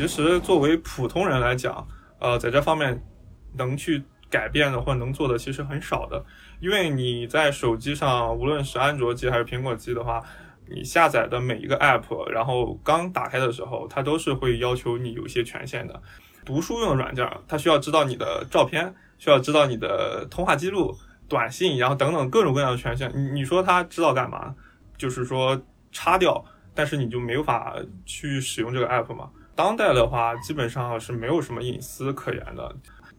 其实作为普通人来讲，呃，在这方面能去改变的或能做的其实很少的，因为你在手机上，无论是安卓机还是苹果机的话，你下载的每一个 app，然后刚打开的时候，它都是会要求你有一些权限的。读书用的软件，它需要知道你的照片，需要知道你的通话记录、短信，然后等等各种各样的权限。你你说它知道干嘛？就是说插掉，但是你就没有法去使用这个 app 嘛？当代的话，基本上是没有什么隐私可言的。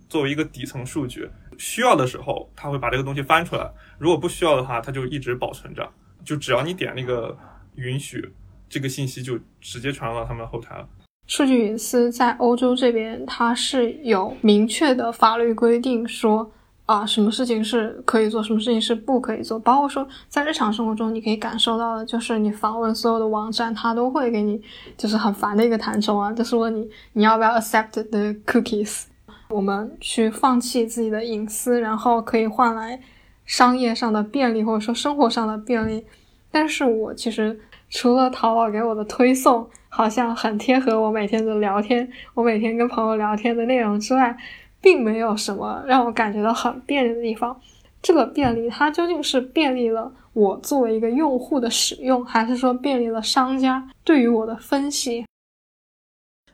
作为一个底层数据，需要的时候它会把这个东西翻出来；如果不需要的话，它就一直保存着。就只要你点那个允许，这个信息就直接传到他们后台了。数据隐私在欧洲这边，它是有明确的法律规定，说啊，什么事情是可以做，什么事情是不可以做。包括说，在日常生活中，你可以感受到的，就是你访问所有的网站，它都会给你就是很烦的一个弹窗啊，就是问你你要不要 accept the cookies。我们去放弃自己的隐私，然后可以换来商业上的便利，或者说生活上的便利。但是我其实除了淘宝给我的推送好像很贴合我每天的聊天，我每天跟朋友聊天的内容之外，并没有什么让我感觉到很便利的地方。这个便利它究竟是便利了我作为一个用户的使用，还是说便利了商家对于我的分析？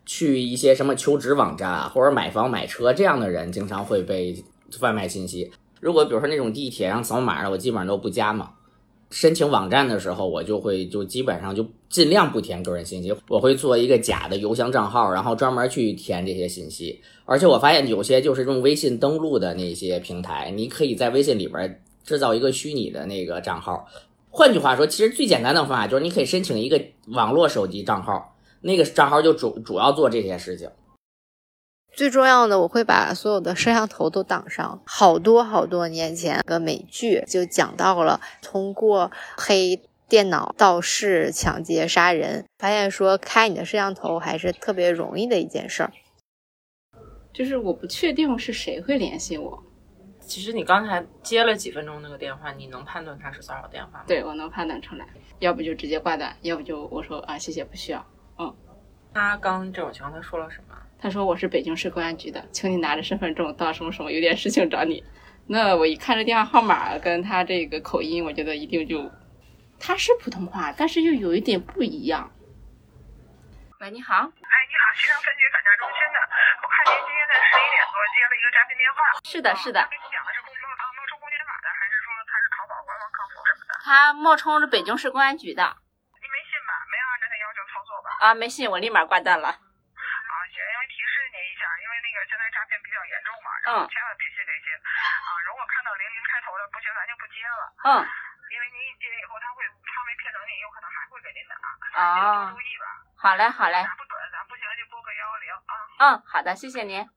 去一些什么求职网站啊，或者买房买车这样的人，经常会被贩卖信息。如果比如说那种地铁上扫码的，我基本上都不加嘛。申请网站的时候，我就会就基本上就尽量不填个人信息，我会做一个假的邮箱账号，然后专门去填这些信息。而且我发现有些就是用微信登录的那些平台，你可以在微信里边制造一个虚拟的那个账号。换句话说，其实最简单的方法就是你可以申请一个网络手机账号。那个账号就主主要做这些事情。最重要的，我会把所有的摄像头都挡上。好多好多年前，个美剧就讲到了通过黑电脑盗视、抢劫、杀人，发现说开你的摄像头还是特别容易的一件事儿。就是我不确定是谁会联系我。其实你刚才接了几分钟那个电话，你能判断他是骚扰电话吗？对，我能判断出来。要不就直接挂断，要不就我说啊，谢谢，不需要。嗯，他刚这种情况他说了什么？他说我是北京市公安局的，请你拿着身份证到什么什么，有点事情找你。那我一看这电话号码跟他这个口音，我觉得一定就他是普通话，但是又有一点不一样。喂，你好。哎，你好，西城分局反诈中心的。我看您今天在十一点多接了一个诈骗电话。是的，是的。跟你讲的是冒冒冒充公检法的，还是说他是淘宝官方客服什么的？他冒充是北京市公安局的。你没信吧？没按照那要求操作吧啊，没信，我立马挂断了。啊，行，因为提示您一下，因为那个现在诈骗比较严重嘛，然后千万别接这些。啊，如果看到零零开头的，不行，咱就不接了。嗯。因为您一接以后，他会他没骗着您，有可能还会给您打。啊。多注意吧。好嘞，好嘞。打不准，咱不行就拨个幺幺零啊。嗯，好的，谢谢您。